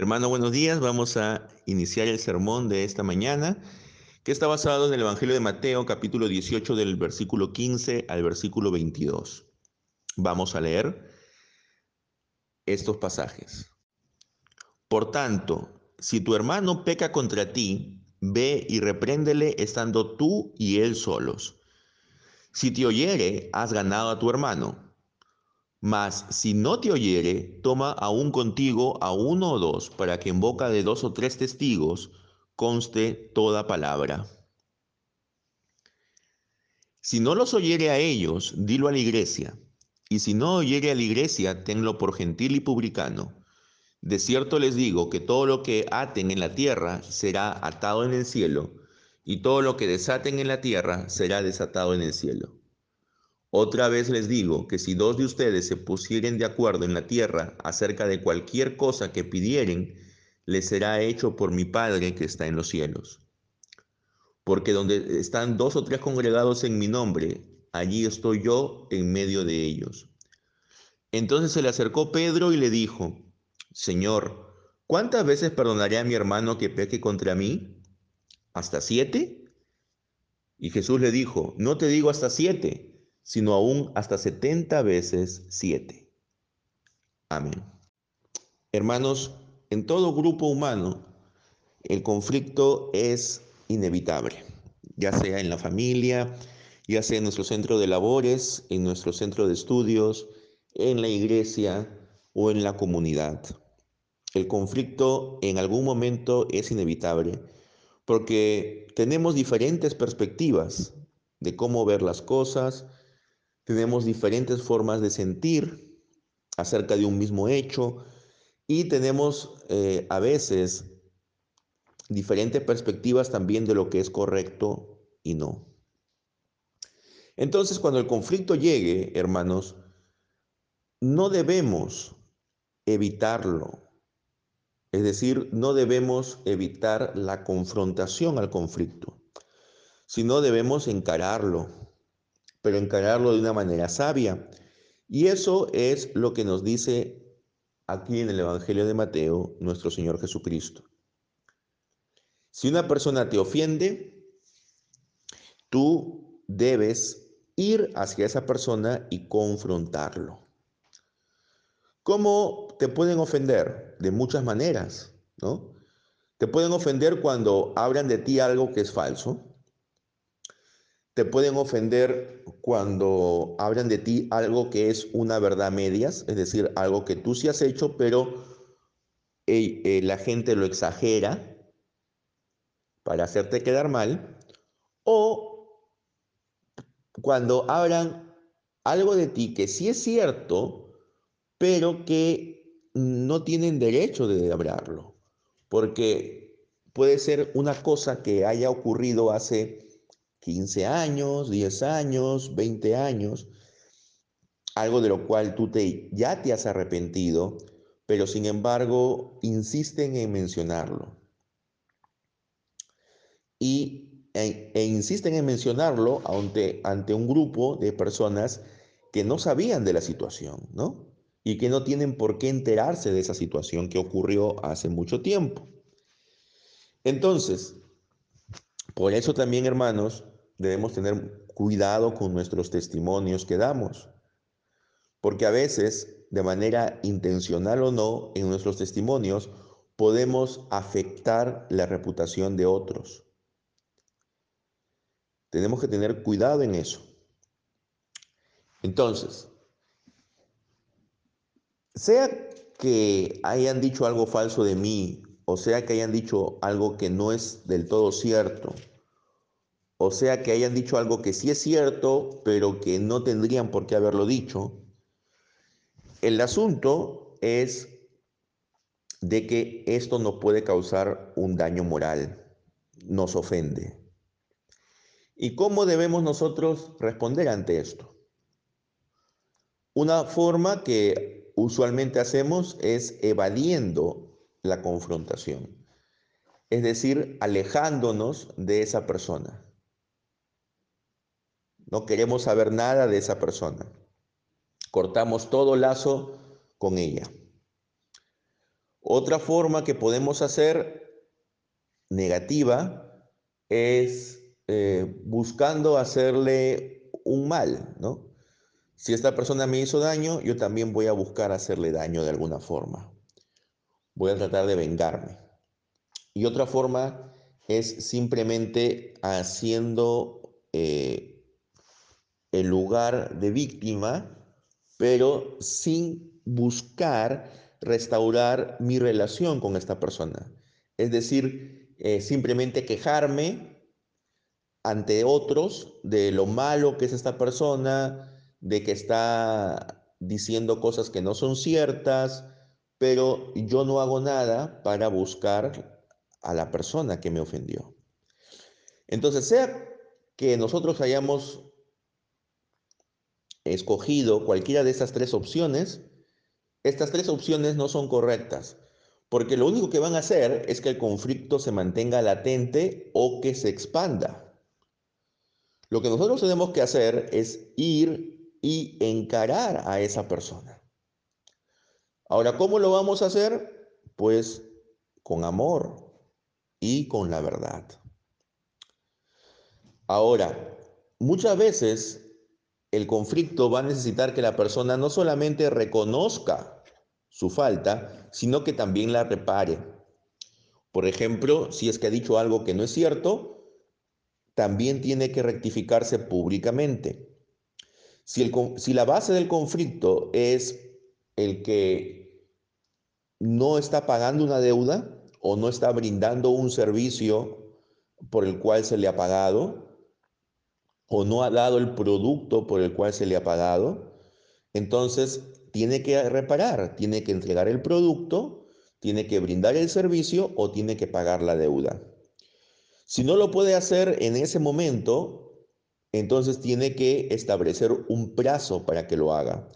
Hermano, buenos días. Vamos a iniciar el sermón de esta mañana, que está basado en el Evangelio de Mateo, capítulo 18, del versículo 15 al versículo 22. Vamos a leer estos pasajes. Por tanto, si tu hermano peca contra ti, ve y repréndele estando tú y él solos. Si te oyere, has ganado a tu hermano. Mas si no te oyere, toma aún contigo a uno o dos, para que en boca de dos o tres testigos conste toda palabra. Si no los oyere a ellos, dilo a la iglesia. Y si no oyere a la iglesia, tenlo por gentil y publicano. De cierto les digo que todo lo que aten en la tierra será atado en el cielo, y todo lo que desaten en la tierra será desatado en el cielo. Otra vez les digo que si dos de ustedes se pusieren de acuerdo en la tierra acerca de cualquier cosa que pidieren, les será hecho por mi Padre que está en los cielos. Porque donde están dos o tres congregados en mi nombre, allí estoy yo en medio de ellos. Entonces se le acercó Pedro y le dijo, Señor, ¿cuántas veces perdonaré a mi hermano que peque contra mí? ¿Hasta siete? Y Jesús le dijo, no te digo hasta siete sino aún hasta 70 veces 7. Amén. Hermanos, en todo grupo humano, el conflicto es inevitable, ya sea en la familia, ya sea en nuestro centro de labores, en nuestro centro de estudios, en la iglesia o en la comunidad. El conflicto en algún momento es inevitable porque tenemos diferentes perspectivas de cómo ver las cosas, tenemos diferentes formas de sentir acerca de un mismo hecho y tenemos eh, a veces diferentes perspectivas también de lo que es correcto y no. Entonces, cuando el conflicto llegue, hermanos, no debemos evitarlo. Es decir, no debemos evitar la confrontación al conflicto, sino debemos encararlo, pero encararlo de una manera sabia. Y eso es lo que nos dice aquí en el Evangelio de Mateo nuestro Señor Jesucristo. Si una persona te ofende, tú debes ir hacia esa persona y confrontarlo. ¿Cómo te pueden ofender? De muchas maneras, ¿no? Te pueden ofender cuando hablan de ti algo que es falso, te pueden ofender cuando hablan de ti algo que es una verdad medias, es decir, algo que tú sí has hecho, pero eh, la gente lo exagera para hacerte quedar mal, o cuando hablan algo de ti que sí es cierto, pero que no tienen derecho de hablarlo, porque puede ser una cosa que haya ocurrido hace 15 años, 10 años, 20 años, algo de lo cual tú te, ya te has arrepentido, pero sin embargo insisten en mencionarlo. Y, e, e insisten en mencionarlo ante, ante un grupo de personas que no sabían de la situación, ¿no? Y que no tienen por qué enterarse de esa situación que ocurrió hace mucho tiempo. Entonces, por eso también, hermanos, debemos tener cuidado con nuestros testimonios que damos, porque a veces, de manera intencional o no, en nuestros testimonios podemos afectar la reputación de otros. Tenemos que tener cuidado en eso. Entonces, sea que hayan dicho algo falso de mí, o sea que hayan dicho algo que no es del todo cierto, o sea que hayan dicho algo que sí es cierto, pero que no tendrían por qué haberlo dicho. El asunto es de que esto no puede causar un daño moral, nos ofende. ¿Y cómo debemos nosotros responder ante esto? Una forma que usualmente hacemos es evadiendo la confrontación, es decir, alejándonos de esa persona. No queremos saber nada de esa persona. Cortamos todo lazo con ella. Otra forma que podemos hacer negativa es eh, buscando hacerle un mal, ¿no? Si esta persona me hizo daño, yo también voy a buscar hacerle daño de alguna forma. Voy a tratar de vengarme. Y otra forma es simplemente haciendo eh, el lugar de víctima, pero sin buscar restaurar mi relación con esta persona. Es decir, eh, simplemente quejarme ante otros de lo malo que es esta persona, de que está diciendo cosas que no son ciertas, pero yo no hago nada para buscar a la persona que me ofendió. Entonces, sea que nosotros hayamos escogido cualquiera de estas tres opciones, estas tres opciones no son correctas, porque lo único que van a hacer es que el conflicto se mantenga latente o que se expanda. Lo que nosotros tenemos que hacer es ir y encarar a esa persona. Ahora, ¿cómo lo vamos a hacer? Pues con amor y con la verdad. Ahora, muchas veces el conflicto va a necesitar que la persona no solamente reconozca su falta, sino que también la repare. Por ejemplo, si es que ha dicho algo que no es cierto, también tiene que rectificarse públicamente. Si, el, si la base del conflicto es el que no está pagando una deuda o no está brindando un servicio por el cual se le ha pagado, o no ha dado el producto por el cual se le ha pagado, entonces tiene que reparar, tiene que entregar el producto, tiene que brindar el servicio o tiene que pagar la deuda. Si no lo puede hacer en ese momento, entonces tiene que establecer un plazo para que lo haga,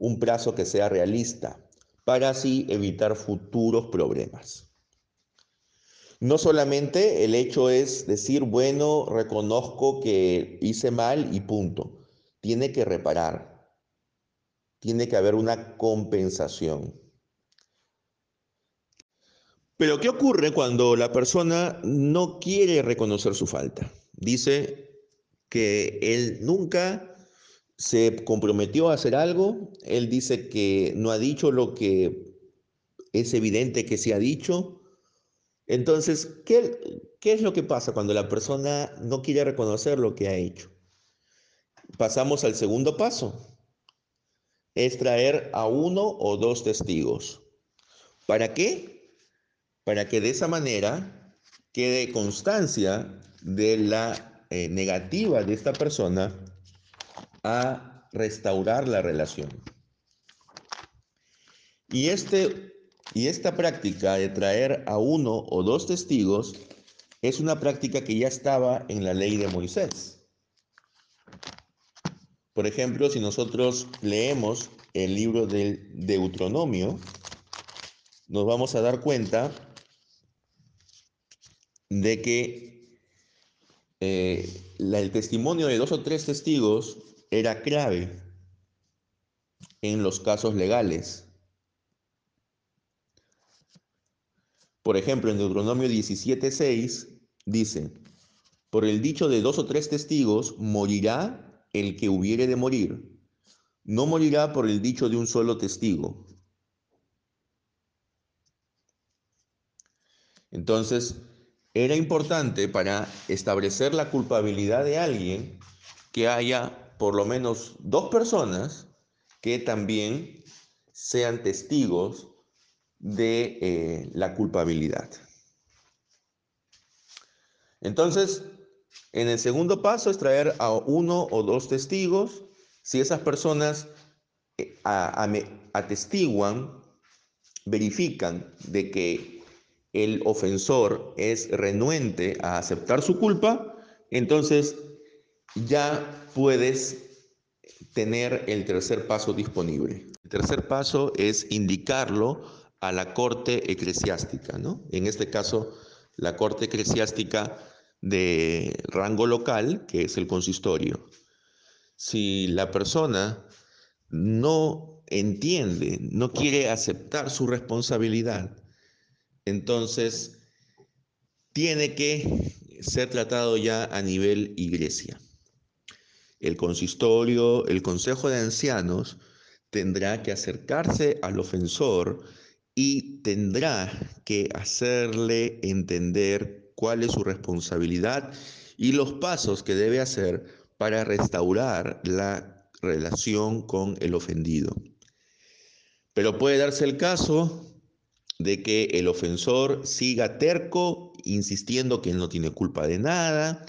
un plazo que sea realista, para así evitar futuros problemas. No solamente el hecho es decir, bueno, reconozco que hice mal y punto. Tiene que reparar. Tiene que haber una compensación. Pero ¿qué ocurre cuando la persona no quiere reconocer su falta? Dice que él nunca se comprometió a hacer algo, él dice que no ha dicho lo que es evidente que se ha dicho, entonces, ¿qué, es lo que pasa cuando la persona no quiere reconocer lo que ha hecho? Pasamos al segundo paso. Es traer a uno o dos testigos. ¿Para qué? Para que de esa manera quede constancia de la eh, negativa de esta persona a restaurar la relación. Y este y esta práctica de traer a uno o dos testigos es una práctica que ya estaba en la ley de Moisés. Por ejemplo, si nosotros leemos el libro del Deuteronomio, nos vamos a dar cuenta de que eh, el testimonio de dos o tres testigos era clave en los casos legales. Por ejemplo, en Deuteronomio 17:6 dice, por el dicho de dos o tres testigos morirá el que hubiere de morir. No morirá por el dicho de un solo testigo. Entonces, era importante para establecer la culpabilidad de alguien que haya por lo menos dos personas que también sean testigos de eh, la culpabilidad. Entonces, en el segundo paso es traer a uno o dos testigos. Si esas personas eh, atestiguan, verifican de que el ofensor es renuente a aceptar su culpa, entonces ya puedes tener el tercer paso disponible. El tercer paso es indicarlo a la corte eclesiástica, ¿no? En este caso, la corte eclesiástica de rango local, que es el consistorio. Si la persona no entiende, no quiere aceptar su responsabilidad, entonces tiene que ser tratado ya a nivel iglesia. El consistorio, el consejo de ancianos, tendrá que acercarse al ofensor y tendrá que hacerle entender cuál es su responsabilidad y los pasos que debe hacer para restaurar la relación con el ofendido. Pero puede darse el caso de que el ofensor siga terco, insistiendo que él no tiene culpa de nada,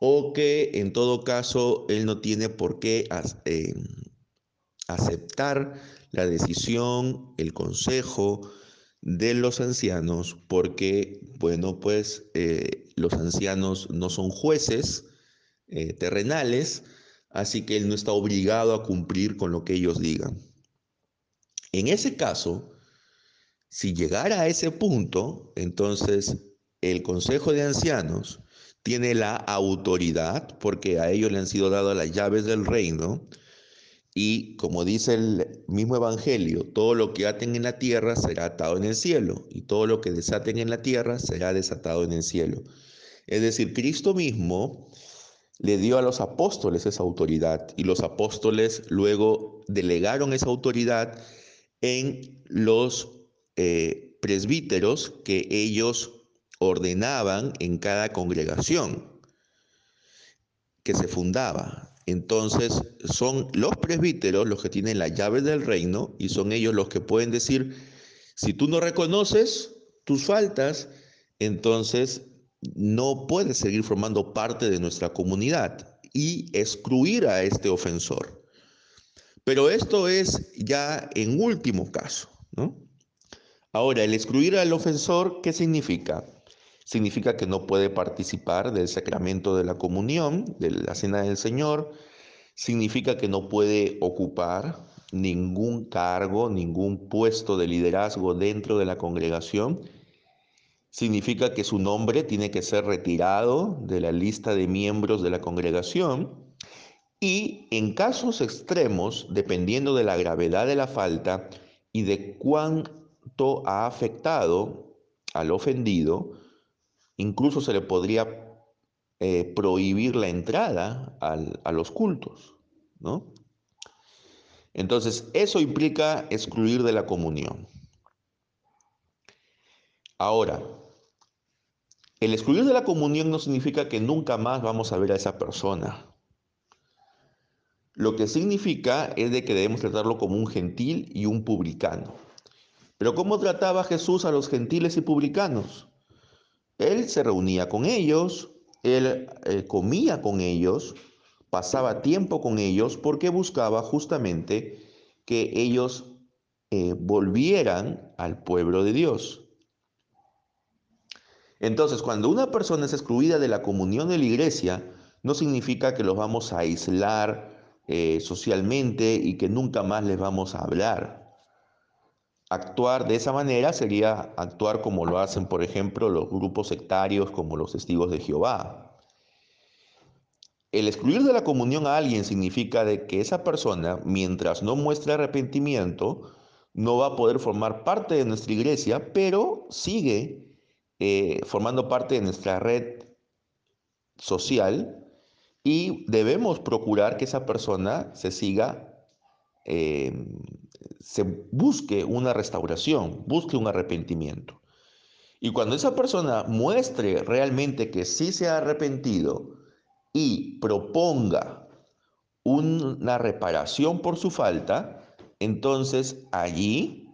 o que en todo caso él no tiene por qué eh, aceptar la decisión, el consejo de los ancianos, porque, bueno, pues eh, los ancianos no son jueces eh, terrenales, así que él no está obligado a cumplir con lo que ellos digan. En ese caso, si llegara a ese punto, entonces el Consejo de Ancianos tiene la autoridad, porque a ellos le han sido dadas las llaves del reino, y como dice el mismo Evangelio, todo lo que aten en la tierra será atado en el cielo, y todo lo que desaten en la tierra será desatado en el cielo. Es decir, Cristo mismo le dio a los apóstoles esa autoridad, y los apóstoles luego delegaron esa autoridad en los eh, presbíteros que ellos ordenaban en cada congregación que se fundaba. Entonces son los presbíteros los que tienen las llaves del reino y son ellos los que pueden decir, si tú no reconoces tus faltas, entonces no puedes seguir formando parte de nuestra comunidad y excluir a este ofensor. Pero esto es ya en último caso, ¿no? Ahora, el excluir al ofensor, ¿qué significa? Significa que no puede participar del sacramento de la comunión, de la cena del Señor. Significa que no puede ocupar ningún cargo, ningún puesto de liderazgo dentro de la congregación. Significa que su nombre tiene que ser retirado de la lista de miembros de la congregación. Y en casos extremos, dependiendo de la gravedad de la falta y de cuán ha afectado al ofendido, incluso se le podría eh, prohibir la entrada a los cultos, ¿no? Entonces, eso implica excluir de la comunión. Ahora, el excluir de la comunión no significa que nunca más vamos a ver a esa persona. Lo que significa es de que debemos tratarlo como un gentil y un publicano. Pero ¿cómo trataba Jesús a los gentiles y publicanos? Él se reunía con ellos, él eh, comía con ellos, pasaba tiempo con ellos porque buscaba justamente que ellos eh, volvieran al pueblo de Dios. Entonces, cuando una persona es excluida de la comunión de la iglesia, no significa que los vamos a aislar eh, socialmente y que nunca más les vamos a hablar. Actuar de esa manera sería actuar como lo hacen, por ejemplo, los grupos sectarios como los testigos de Jehová. El excluir de la comunión a alguien significa de que esa persona, mientras no muestre arrepentimiento, no va a poder formar parte de nuestra iglesia, pero sigue eh, formando parte de nuestra red social y debemos procurar que esa persona se siga eh, se busque una restauración, busque un arrepentimiento. Y cuando esa persona muestre realmente que sí se ha arrepentido y proponga una reparación por su falta, entonces allí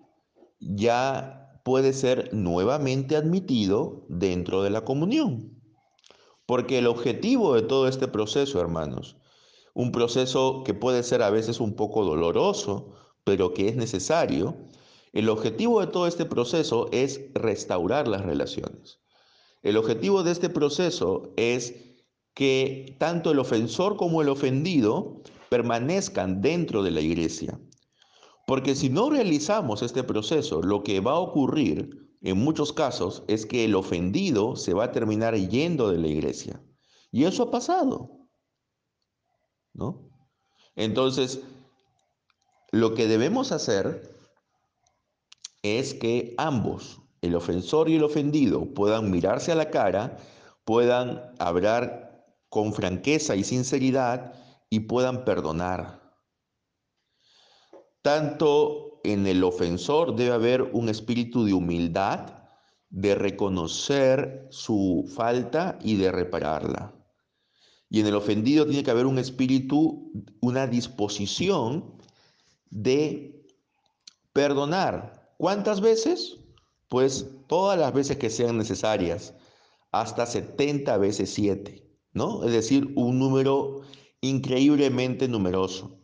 ya puede ser nuevamente admitido dentro de la comunión. Porque el objetivo de todo este proceso, hermanos, un proceso que puede ser a veces un poco doloroso, pero que es necesario, el objetivo de todo este proceso es restaurar las relaciones. El objetivo de este proceso es que tanto el ofensor como el ofendido permanezcan dentro de la iglesia. Porque si no realizamos este proceso, lo que va a ocurrir en muchos casos es que el ofendido se va a terminar yendo de la iglesia. Y eso ha pasado. ¿no? Entonces, lo que debemos hacer es que ambos, el ofensor y el ofendido puedan mirarse a la cara, puedan hablar con franqueza y sinceridad y puedan perdonar. Tanto en el ofensor debe haber un espíritu de humildad, de reconocer su falta y de repararla. Y en el ofendido tiene que haber un espíritu, una disposición de perdonar. ¿Cuántas veces? Pues todas las veces que sean necesarias, hasta 70 veces 7, ¿no? Es decir, un número increíblemente numeroso.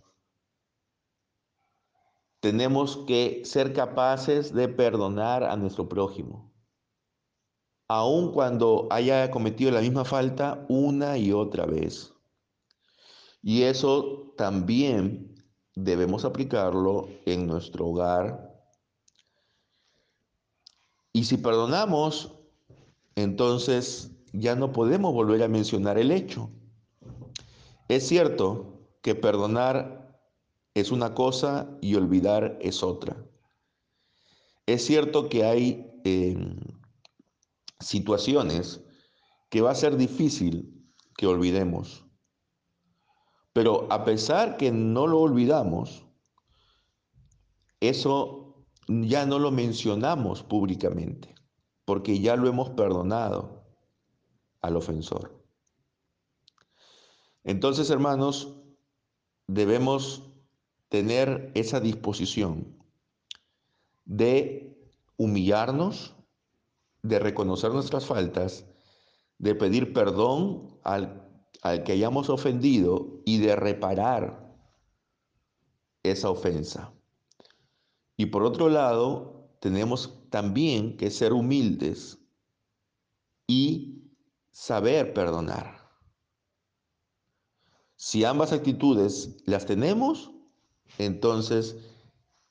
Tenemos que ser capaces de perdonar a nuestro prójimo, aun cuando haya cometido la misma falta una y otra vez. Y eso también debemos aplicarlo en nuestro hogar. Y si perdonamos, entonces ya no podemos volver a mencionar el hecho. Es cierto que perdonar es una cosa y olvidar es otra. Es cierto que hay em, situaciones que va a ser difícil que olvidemos. Pero a pesar que no lo olvidamos, eso ya no lo mencionamos públicamente, porque ya lo hemos perdonado al ofensor. Entonces, hermanos, debemos tener esa disposición de humillarnos, de reconocer nuestras faltas, de pedir perdón al, al, que hayamos ofendido y de reparar esa ofensa. Y por otro lado, tenemos también que ser humildes y saber perdonar. Si ambas actitudes las tenemos, entonces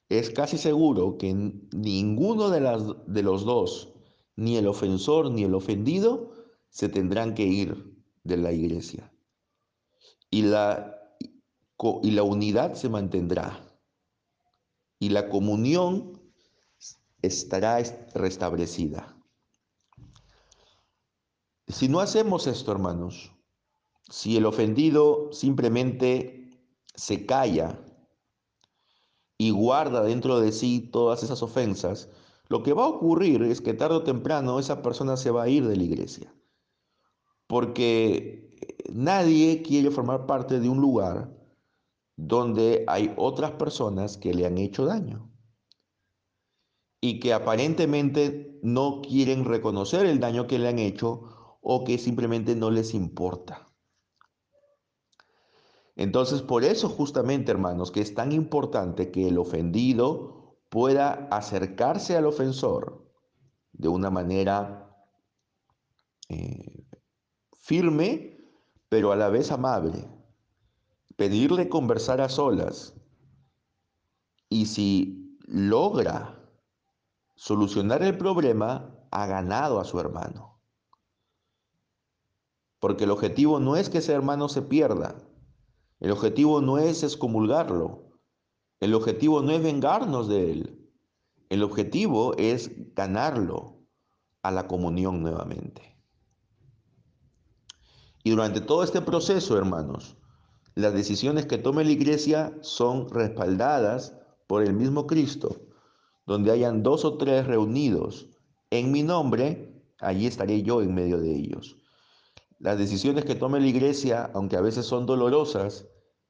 es casi seguro que ninguno de, las, de los dos, ni el ofensor ni el ofendido, se tendrán que ir de la iglesia. Y la, y la unidad se mantendrá. Y la comunión estará restablecida. Si no hacemos esto, hermanos, si el ofendido simplemente se calla y guarda dentro de sí todas esas ofensas, lo que va a ocurrir es que tarde o temprano esa persona se va a ir de la iglesia. Porque nadie quiere formar parte de un lugar donde hay otras personas que le han hecho daño y que aparentemente no quieren reconocer el daño que le han hecho o que simplemente no les importa. Entonces, por eso justamente, hermanos, que es tan importante que el ofendido pueda acercarse al ofensor de una manera eh, firme, pero a la vez amable. Pedirle conversar a solas. Y si logra solucionar el problema, ha ganado a su hermano. Porque el objetivo no es que ese hermano se pierda, el objetivo no es excomulgarlo. El objetivo no es vengarnos de él. El objetivo es ganarlo a la comunión nuevamente. Y durante todo este proceso, hermanos, las decisiones que tome la iglesia son respaldadas por el mismo Cristo. Donde hayan dos o tres reunidos en mi nombre, allí estaré yo en medio de ellos. Las decisiones que tome la iglesia, aunque a veces son dolorosas,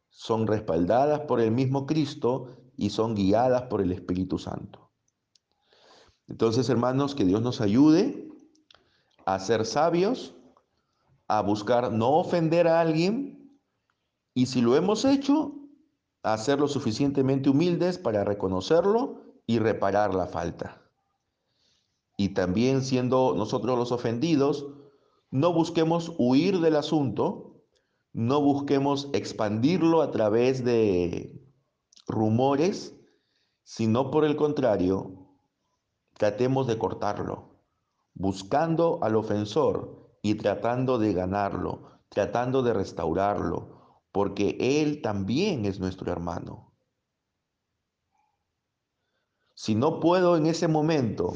son respaldadas por el mismo Cristo y son guiadas por el Espíritu Santo. Entonces, hermanos, que Dios nos ayude a ser sabios, a buscar no ofender a alguien y si lo hemos hecho, a ser lo suficientemente humildes para reconocerlo y reparar la falta. Y también siendo nosotros los ofendidos, no busquemos huir del asunto, no busquemos expandirlo a través de rumores, sino por el contrario, tratemos de cortarlo, buscando al ofensor y tratando de ganarlo, tratando de restaurarlo, porque él también es nuestro hermano. Si no puedo en ese momento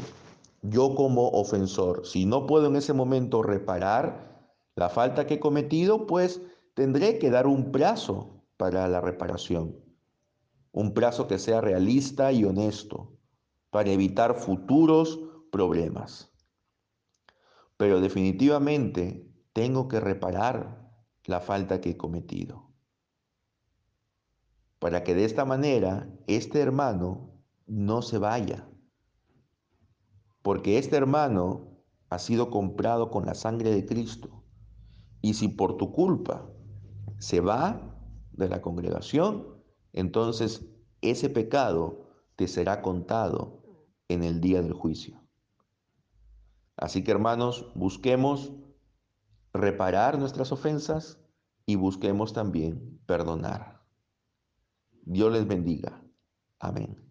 yo como ofensor, si no puedo en ese momento reparar la falta que he cometido, pues tendré que dar un plazo para la reparación. Un plazo que sea realista y honesto para evitar futuros problemas. Pero definitivamente tengo que reparar la falta que he cometido. Para que de esta manera este hermano no se vaya. Porque este hermano ha sido comprado con la sangre de Cristo. Y si por tu culpa se va de la congregación, entonces ese pecado te será contado en el día del juicio. Así que hermanos, busquemos reparar nuestras ofensas y busquemos también perdonar. Dios les bendiga. Amén.